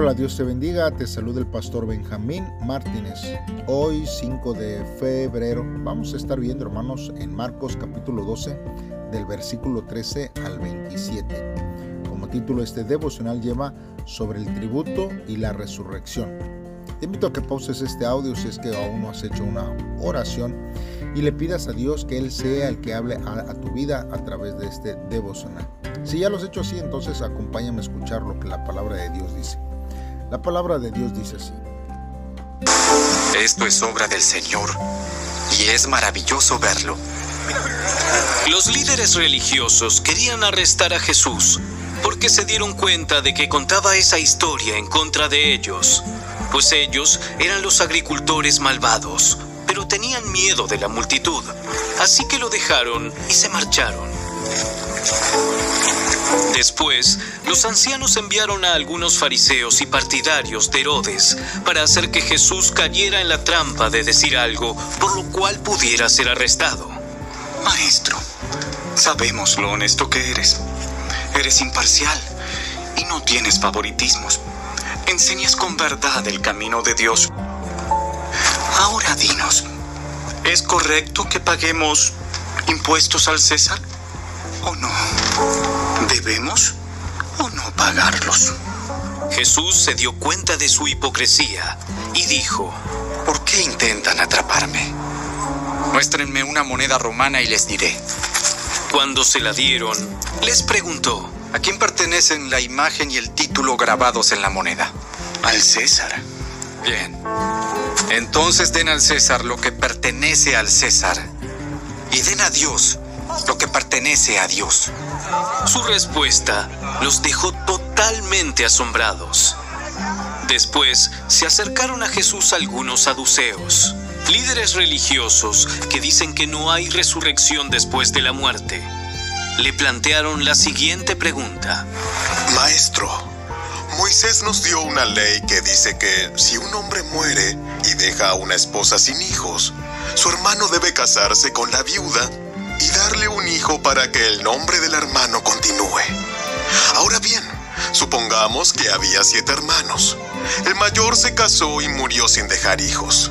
Hola, Dios te bendiga, te saluda el pastor Benjamín Martínez. Hoy 5 de febrero vamos a estar viendo hermanos en Marcos capítulo 12 del versículo 13 al 27. Como título este devocional lleva sobre el tributo y la resurrección. Te invito a que pauses este audio si es que aún no has hecho una oración y le pidas a Dios que Él sea el que hable a, tu vida a través de este devocional. Si ya lo has hecho así, entonces acompáñame a escuchar lo que la palabra de Dios dice. La palabra de Dios dice así. Esto es obra del Señor y es maravilloso verlo. Los líderes religiosos querían arrestar a Jesús porque se dieron cuenta de que contaba esa historia en contra de ellos, pues ellos eran los agricultores malvados, pero tenían miedo de la multitud, así que lo dejaron y se marcharon. Después, los ancianos enviaron a algunos fariseos y partidarios de Herodes para hacer que Jesús cayera en la trampa de decir algo por lo cual pudiera ser arrestado. Maestro, sabemos lo honesto que eres. Eres imparcial y no tienes favoritismos. Enseñas con verdad el camino de Dios. Ahora dinos, ¿es correcto que paguemos impuestos al César o no? ¿Debemos o no pagarlos? Jesús se dio cuenta de su hipocresía y dijo, ¿por qué intentan atraparme? Muéstrenme una moneda romana y les diré. Cuando se la dieron, les preguntó, ¿a quién pertenecen la imagen y el título grabados en la moneda? Al César. Bien. Entonces den al César lo que pertenece al César y den a Dios lo que pertenece a Dios. Su respuesta los dejó totalmente asombrados. Después se acercaron a Jesús algunos saduceos, líderes religiosos que dicen que no hay resurrección después de la muerte. Le plantearon la siguiente pregunta. Maestro, Moisés nos dio una ley que dice que si un hombre muere y deja a una esposa sin hijos, su hermano debe casarse con la viuda y darle un hijo para que el nombre del hermano continúe. Ahora bien, supongamos que había siete hermanos. El mayor se casó y murió sin dejar hijos.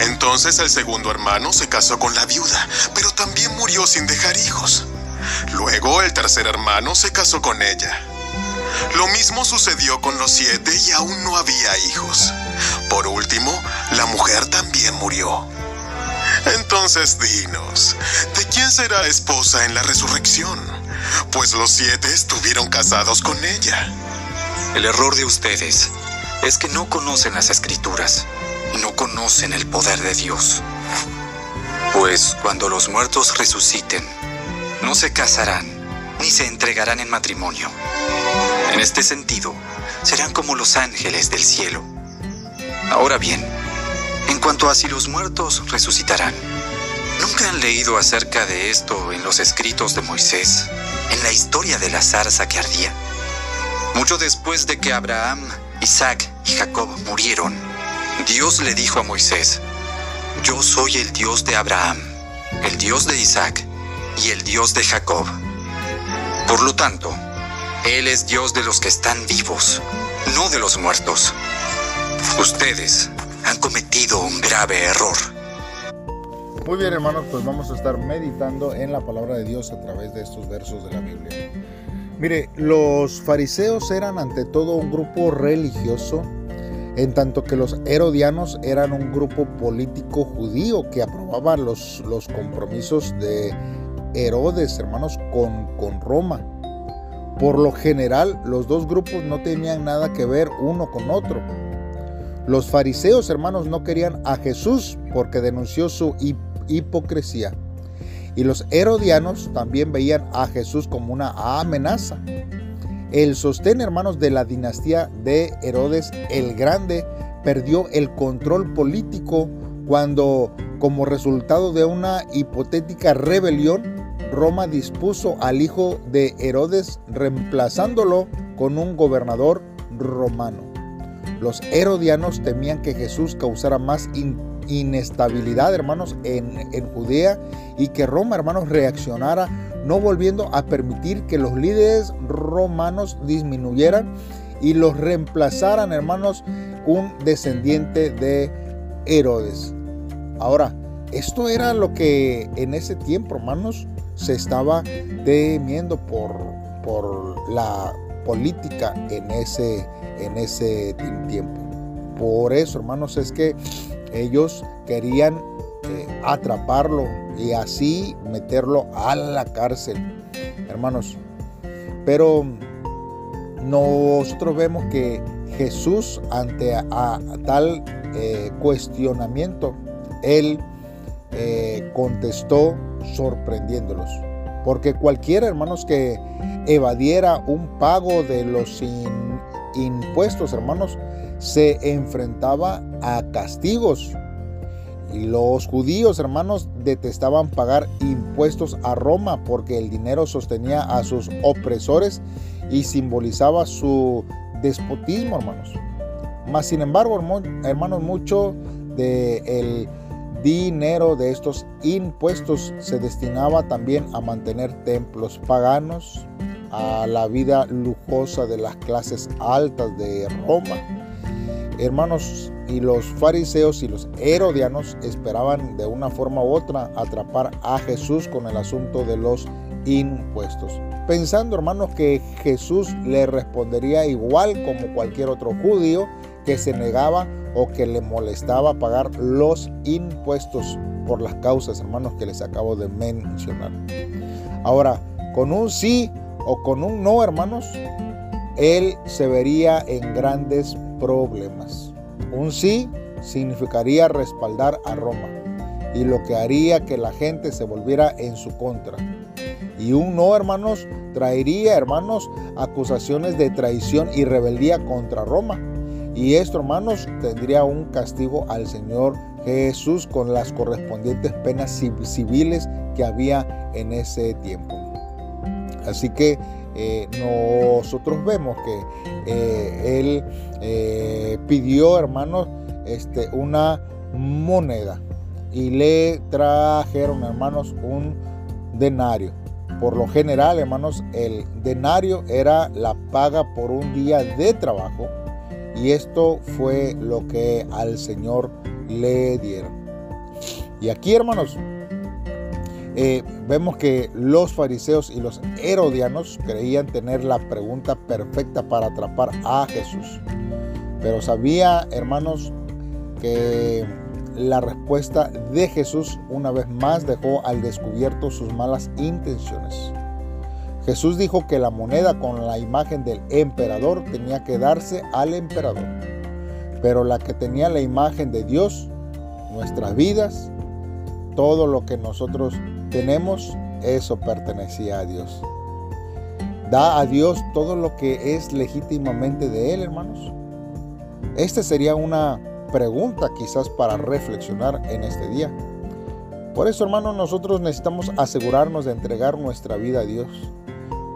Entonces el segundo hermano se casó con la viuda, pero también murió sin dejar hijos. Luego el tercer hermano se casó con ella. Lo mismo sucedió con los siete y aún no había hijos. Por último, la mujer también murió. Entonces dinos, ¿de quién será esposa en la resurrección? Pues los siete estuvieron casados con ella. El error de ustedes es que no conocen las escrituras no conocen el poder de Dios. Pues cuando los muertos resuciten, no se casarán ni se entregarán en matrimonio. En este sentido, serán como los ángeles del cielo. Ahora bien, en cuanto a si los muertos resucitarán, ¿nunca han leído acerca de esto en los escritos de Moisés, en la historia de la zarza que ardía? Mucho después de que Abraham, Isaac y Jacob murieron, Dios le dijo a Moisés, Yo soy el Dios de Abraham, el Dios de Isaac y el Dios de Jacob. Por lo tanto, Él es Dios de los que están vivos, no de los muertos. Ustedes han cometido un grave error. Muy bien hermanos, pues vamos a estar meditando en la palabra de Dios a través de estos versos de la Biblia. Mire, los fariseos eran ante todo un grupo religioso, en tanto que los herodianos eran un grupo político judío que aprobaba los, los compromisos de Herodes, hermanos, con, con Roma. Por lo general, los dos grupos no tenían nada que ver uno con otro. Los fariseos, hermanos, no querían a Jesús porque denunció su hipocresía. Y los herodianos también veían a Jesús como una amenaza. El sostén, hermanos, de la dinastía de Herodes el Grande perdió el control político cuando, como resultado de una hipotética rebelión, Roma dispuso al hijo de Herodes reemplazándolo con un gobernador romano. Los herodianos temían que Jesús causara más inestabilidad, hermanos, en, en Judea y que Roma, hermanos, reaccionara, no volviendo a permitir que los líderes romanos disminuyeran y los reemplazaran, hermanos, un descendiente de Herodes. Ahora, esto era lo que en ese tiempo, hermanos, se estaba temiendo por, por la política en ese, en ese tiempo. Por eso, hermanos, es que ellos querían eh, atraparlo y así meterlo a la cárcel, hermanos. Pero nosotros vemos que Jesús ante tal eh, cuestionamiento, él eh, contestó sorprendiéndolos. Porque cualquiera, hermanos, que evadiera un pago de los impuestos, hermanos, se enfrentaba a castigos. Los judíos, hermanos, detestaban pagar impuestos a Roma porque el dinero sostenía a sus opresores y simbolizaba su despotismo, hermanos. Mas, sin embargo, hermanos, mucho del el dinero de estos impuestos se destinaba también a mantener templos paganos, a la vida lujosa de las clases altas de Roma. Hermanos, y los fariseos y los herodianos esperaban de una forma u otra atrapar a Jesús con el asunto de los impuestos, pensando hermanos que Jesús le respondería igual como cualquier otro judío que se negaba o que le molestaba pagar los impuestos por las causas, hermanos, que les acabo de mencionar. Ahora, con un sí o con un no, hermanos, él se vería en grandes problemas. Un sí significaría respaldar a Roma y lo que haría que la gente se volviera en su contra. Y un no, hermanos, traería, hermanos, acusaciones de traición y rebeldía contra Roma. Y esto, hermanos, tendría un castigo al Señor Jesús con las correspondientes penas civiles que había en ese tiempo. Así que eh, nosotros vemos que eh, él eh, pidió, hermanos, este, una moneda y le trajeron, hermanos, un denario. Por lo general, hermanos, el denario era la paga por un día de trabajo y esto fue lo que al Señor le dieron. Y aquí, hermanos, eh, vemos que los fariseos y los herodianos creían tener la pregunta perfecta para atrapar a Jesús. Pero sabía, hermanos, que la respuesta de Jesús una vez más dejó al descubierto sus malas intenciones. Jesús dijo que la moneda con la imagen del emperador tenía que darse al emperador, pero la que tenía la imagen de Dios, nuestras vidas, todo lo que nosotros tenemos, eso pertenecía a Dios. Da a Dios todo lo que es legítimamente de Él, hermanos. Esta sería una pregunta quizás para reflexionar en este día. Por eso, hermanos, nosotros necesitamos asegurarnos de entregar nuestra vida a Dios.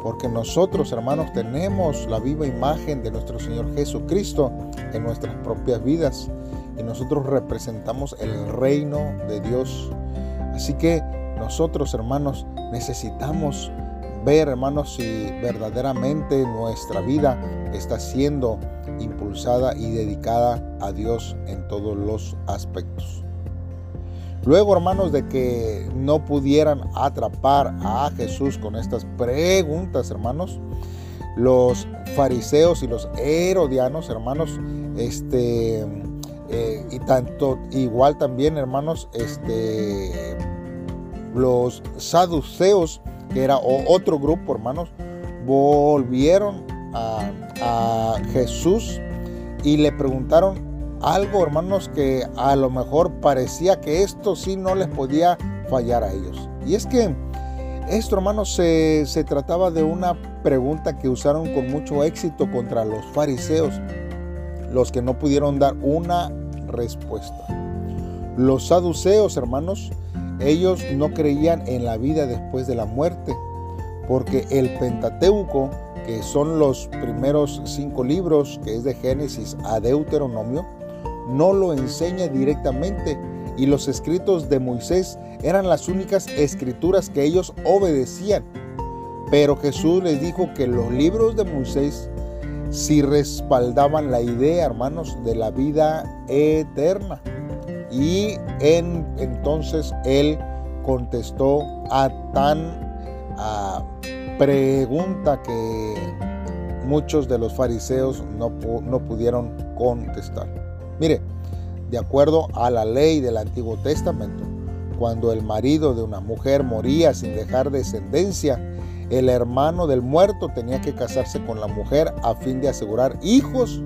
Porque nosotros, hermanos, tenemos la viva imagen de nuestro Señor Jesucristo en nuestras propias vidas. Y nosotros representamos el reino de Dios. Así que nosotros, hermanos, necesitamos ver, hermanos, si verdaderamente nuestra vida está siendo impulsada y dedicada a Dios en todos los aspectos. Luego, hermanos, de que no pudieran atrapar a Jesús con estas preguntas, hermanos, los fariseos y los herodianos, hermanos, este, eh, y tanto, igual también, hermanos, este, los saduceos, que era otro grupo, hermanos, volvieron a, Jesús y le preguntaron algo, hermanos, que a lo mejor parecía que esto sí no les podía fallar a ellos. Y es que esto, hermanos, se, se trataba de una pregunta que usaron con mucho éxito contra los fariseos, los que no pudieron dar una respuesta. Los saduceos, hermanos, ellos no creían en la vida después de la muerte, porque el Pentateuco, que son los primeros cinco libros, que es de Génesis a Deuteronomio, no lo enseña directamente y los escritos de Moisés eran las únicas escrituras que ellos obedecían. Pero Jesús les dijo que los libros de Moisés si respaldaban la idea, hermanos, de la vida eterna. Y en, entonces él contestó a tan pregunta que muchos de los fariseos no, no pudieron contestar. Mire, de acuerdo a la ley del Antiguo Testamento, cuando el marido de una mujer moría sin dejar descendencia, el hermano del muerto tenía que casarse con la mujer a fin de asegurar hijos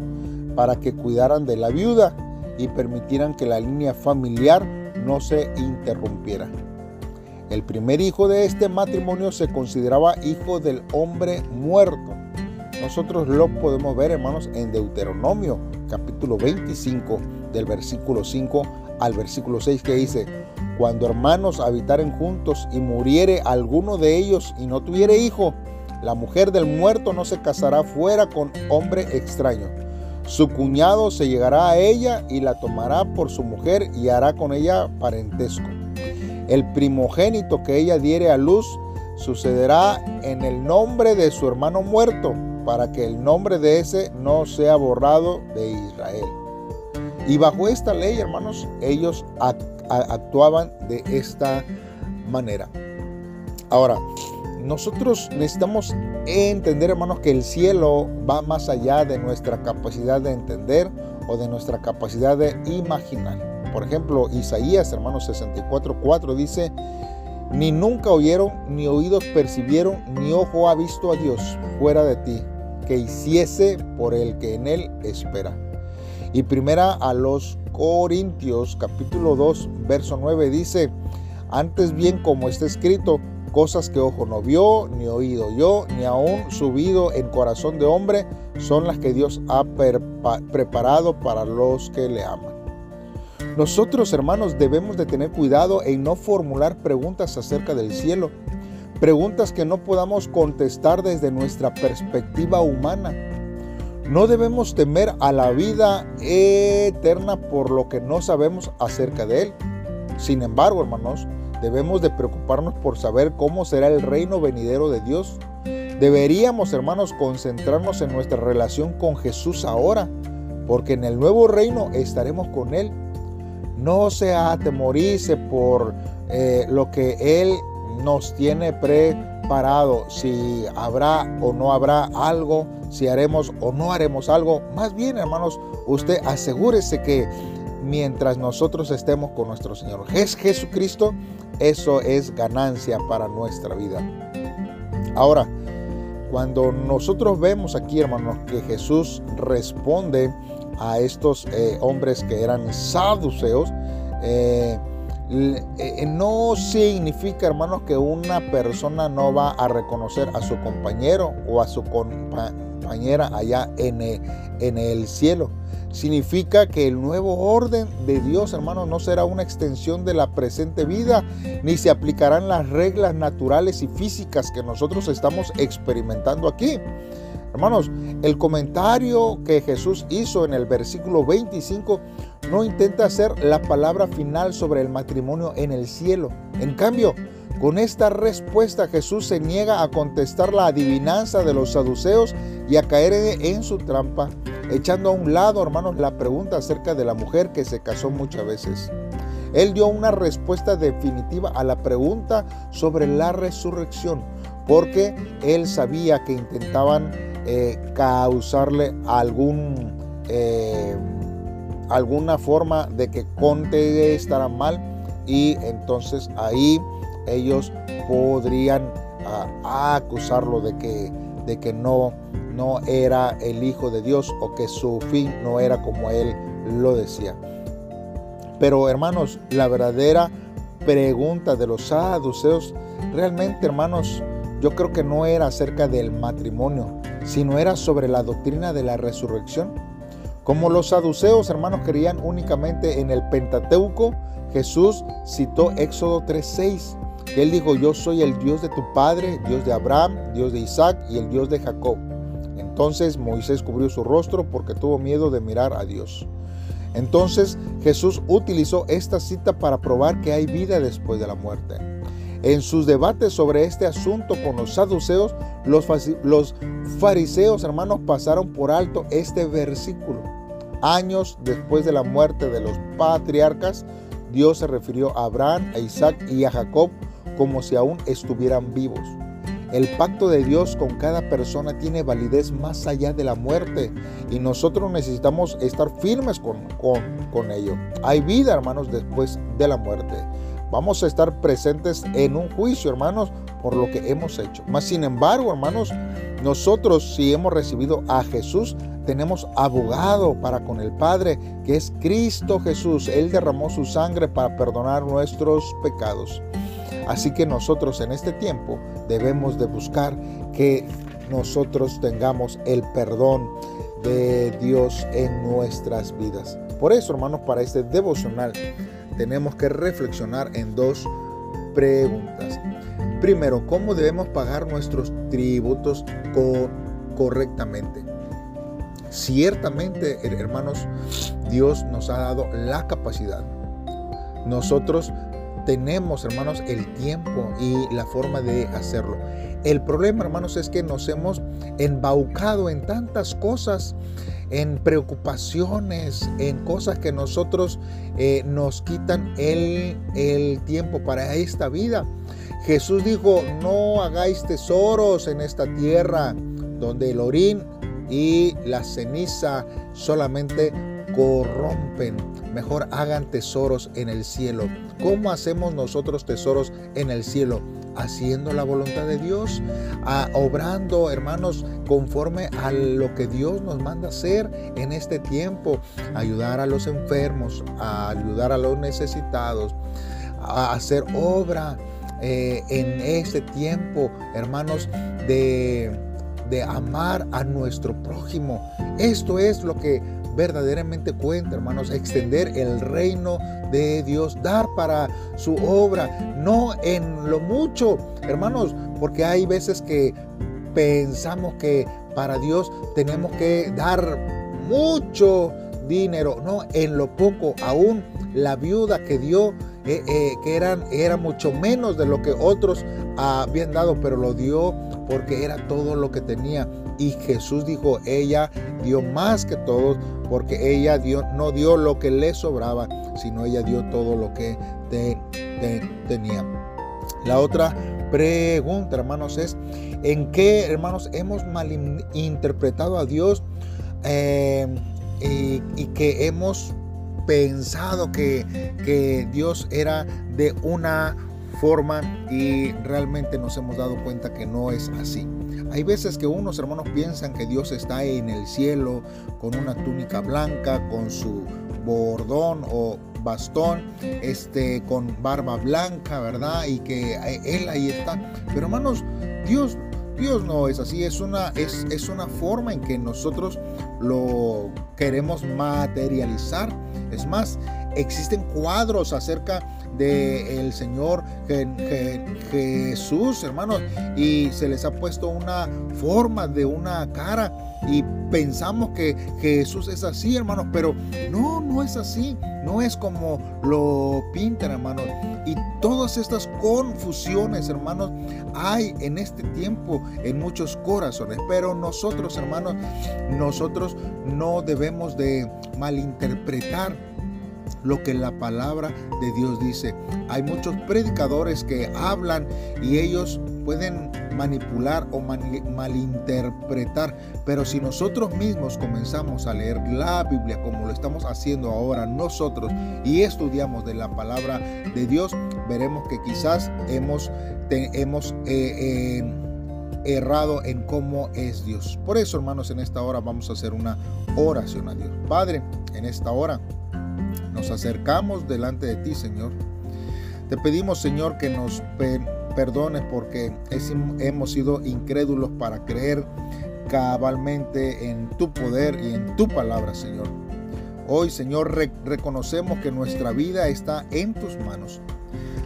para que cuidaran de la viuda y permitieran que la línea familiar no se interrumpiera. El primer hijo de este matrimonio se consideraba hijo del hombre muerto. Nosotros lo podemos ver, hermanos, en Deuteronomio, capítulo 25, del versículo 5 al versículo 6, que dice, cuando hermanos habitaren juntos y muriere alguno de ellos y no tuviere hijo, la mujer del muerto no se casará fuera con hombre extraño. Su cuñado se llegará a ella y la tomará por su mujer y hará con ella parentesco. El primogénito que ella diere a luz sucederá en el nombre de su hermano muerto, para que el nombre de ese no sea borrado de Israel. Y bajo esta ley, hermanos, ellos actuaban de esta manera. Ahora, nosotros necesitamos entender, hermanos, que el cielo va más allá de nuestra capacidad de entender o de nuestra capacidad de imaginar. Por ejemplo, Isaías, hermanos 64.4 dice, ni nunca oyeron, ni oídos percibieron, ni ojo ha visto a Dios fuera de ti, que hiciese por el que en él espera. Y primera a los Corintios capítulo 2 verso 9 dice, antes bien como está escrito, cosas que ojo no vio, ni oído yo, ni aún subido en corazón de hombre, son las que Dios ha preparado para los que le aman. Nosotros, hermanos, debemos de tener cuidado en no formular preguntas acerca del cielo, preguntas que no podamos contestar desde nuestra perspectiva humana. No debemos temer a la vida eterna por lo que no sabemos acerca de él. Sin embargo, hermanos, debemos de preocuparnos por saber cómo será el reino venidero de Dios. Deberíamos, hermanos, concentrarnos en nuestra relación con Jesús ahora, porque en el nuevo reino estaremos con Él. No se atemorice por eh, lo que Él nos tiene preparado, si habrá o no habrá algo si haremos o no haremos algo. Más bien, hermanos, usted asegúrese que mientras nosotros estemos con nuestro Señor Jesucristo, eso es ganancia para nuestra vida. Ahora, cuando nosotros vemos aquí, hermanos, que Jesús responde a estos eh, hombres que eran saduceos, eh, eh, no significa, hermanos, que una persona no va a reconocer a su compañero o a su compañero allá en el, en el cielo. Significa que el nuevo orden de Dios, hermanos, no será una extensión de la presente vida, ni se aplicarán las reglas naturales y físicas que nosotros estamos experimentando aquí. Hermanos, el comentario que Jesús hizo en el versículo 25 no intenta hacer la palabra final sobre el matrimonio en el cielo. En cambio, con esta respuesta Jesús se niega a contestar la adivinanza de los saduceos y a caer en su trampa, echando a un lado, hermanos, la pregunta acerca de la mujer que se casó muchas veces. Él dio una respuesta definitiva a la pregunta sobre la resurrección, porque él sabía que intentaban eh, causarle algún, eh, alguna forma de que contestara mal y entonces ahí ellos podrían ah, acusarlo de que, de que no, no era el Hijo de Dios o que su fin no era como él lo decía. Pero hermanos, la verdadera pregunta de los saduceos, realmente hermanos, yo creo que no era acerca del matrimonio, sino era sobre la doctrina de la resurrección. Como los saduceos, hermanos, creían únicamente en el Pentateuco, Jesús citó Éxodo 3:6 él dijo, yo soy el Dios de tu padre, Dios de Abraham, Dios de Isaac y el Dios de Jacob. Entonces Moisés cubrió su rostro porque tuvo miedo de mirar a Dios. Entonces Jesús utilizó esta cita para probar que hay vida después de la muerte. En sus debates sobre este asunto con los saduceos, los, fariseos, hermanos, pasaron por alto este versículo. Años después de la muerte de los patriarcas, Dios se refirió a Abraham, a Isaac y a Jacob como si aún estuvieran vivos. El pacto de Dios con cada persona tiene validez más allá de la muerte y nosotros necesitamos estar firmes con, con, ello. Hay vida, hermanos, después de la muerte. Vamos a estar presentes en un juicio, hermanos, por lo que hemos hecho. Mas, sin embargo, hermanos, nosotros si hemos recibido a Jesús, tenemos abogado para con el Padre, que es Cristo Jesús. Él derramó su sangre para perdonar nuestros pecados. Así que nosotros en este tiempo debemos de buscar que nosotros tengamos el perdón de Dios en nuestras vidas. Por eso, hermanos, para este devocional tenemos que reflexionar en dos preguntas. Primero, ¿cómo debemos pagar nuestros tributos correctamente? Ciertamente, hermanos, Dios nos ha dado la capacidad. Nosotros tenemos, hermanos, el tiempo y la forma de hacerlo. El problema, hermanos, es que nos hemos embaucado en tantas cosas, en preocupaciones, en cosas que nosotros eh, nos quitan el, el tiempo para esta vida. Jesús dijo, no hagáis tesoros en esta tierra, donde el orín y la ceniza solamente corrompen. Mejor hagan tesoros en el cielo. ¿Cómo hacemos nosotros tesoros en el cielo? Haciendo la voluntad de Dios, obrando, hermanos, conforme a lo que Dios nos manda hacer en este tiempo. Ayudar a los enfermos, ayudar a los necesitados, a hacer obra eh, en este tiempo, hermanos, de de amar a nuestro prójimo. Esto es lo que verdaderamente cuenta, hermanos, extender el reino de Dios, dar para su obra, no en lo mucho, hermanos, porque hay veces que pensamos que para Dios tenemos que dar mucho dinero, no, en lo poco, aún la viuda que dio, eh, que eran, era mucho menos de lo que otros habían dado, pero lo dio porque era todo lo que tenía. Y Jesús dijo, ella dio más que todos, porque ella dio, no dio lo que le sobraba, sino ella dio todo lo que tenía. La otra pregunta, hermanos, es, ¿en qué, hermanos, hemos malinterpretado a Dios eh, y, que hemos pensado que, que Dios era de una forma y realmente nos hemos dado cuenta que no es así. Hay veces que unos hermanos piensan que Dios está en el cielo con una túnica blanca, con su bordón o bastón, este, con barba blanca, ¿verdad? Y que Él ahí está. Pero hermanos, Dios, Dios no es así, es una, es, es una forma en que nosotros lo queremos materializar. Es más, existen cuadros acerca del el Señor Jesús, hermanos, y se les ha puesto una forma de una cara y pensamos que Jesús es así, hermanos, pero no, no es así, no es como lo pintan, hermanos. Y todas estas confusiones, hermanos, hay en este tiempo en muchos corazones, pero nosotros, hermanos, nosotros no debemos de malinterpretar lo que la palabra de Dios dice. Hay muchos predicadores que hablan y ellos pueden manipular o malinterpretar, pero si nosotros mismos comenzamos a leer la Biblia como lo estamos haciendo ahora nosotros y estudiamos de la palabra de Dios, veremos que quizás hemos, hemos eh, eh, errado en cómo es Dios. Por eso, hermanos, en esta hora vamos a hacer una oración a Dios. Padre, en esta hora nos acercamos delante de ti, Señor. Te pedimos, Señor, que nos perdones porque hemos sido incrédulos para creer cabalmente en tu poder y en tu palabra, Señor. Hoy, Señor, reconocemos que nuestra vida está en tus manos.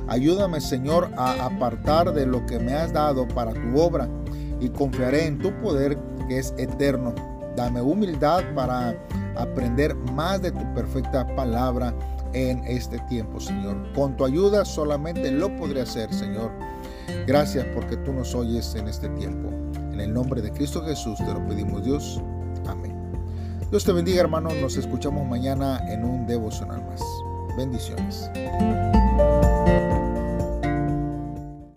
Ayúdame, Señor, a apartar de lo que me has dado para tu obra y confiaré en tu poder que es eterno. Dame humildad para aprender más de tu perfecta palabra en este tiempo, Señor. Con tu ayuda solamente lo podré hacer, Señor. Gracias porque tú nos oyes en este tiempo. En el nombre de Cristo Jesús te lo pedimos Dios. Amén. Dios te bendiga hermano, nos escuchamos mañana en un devocional más. Bendiciones.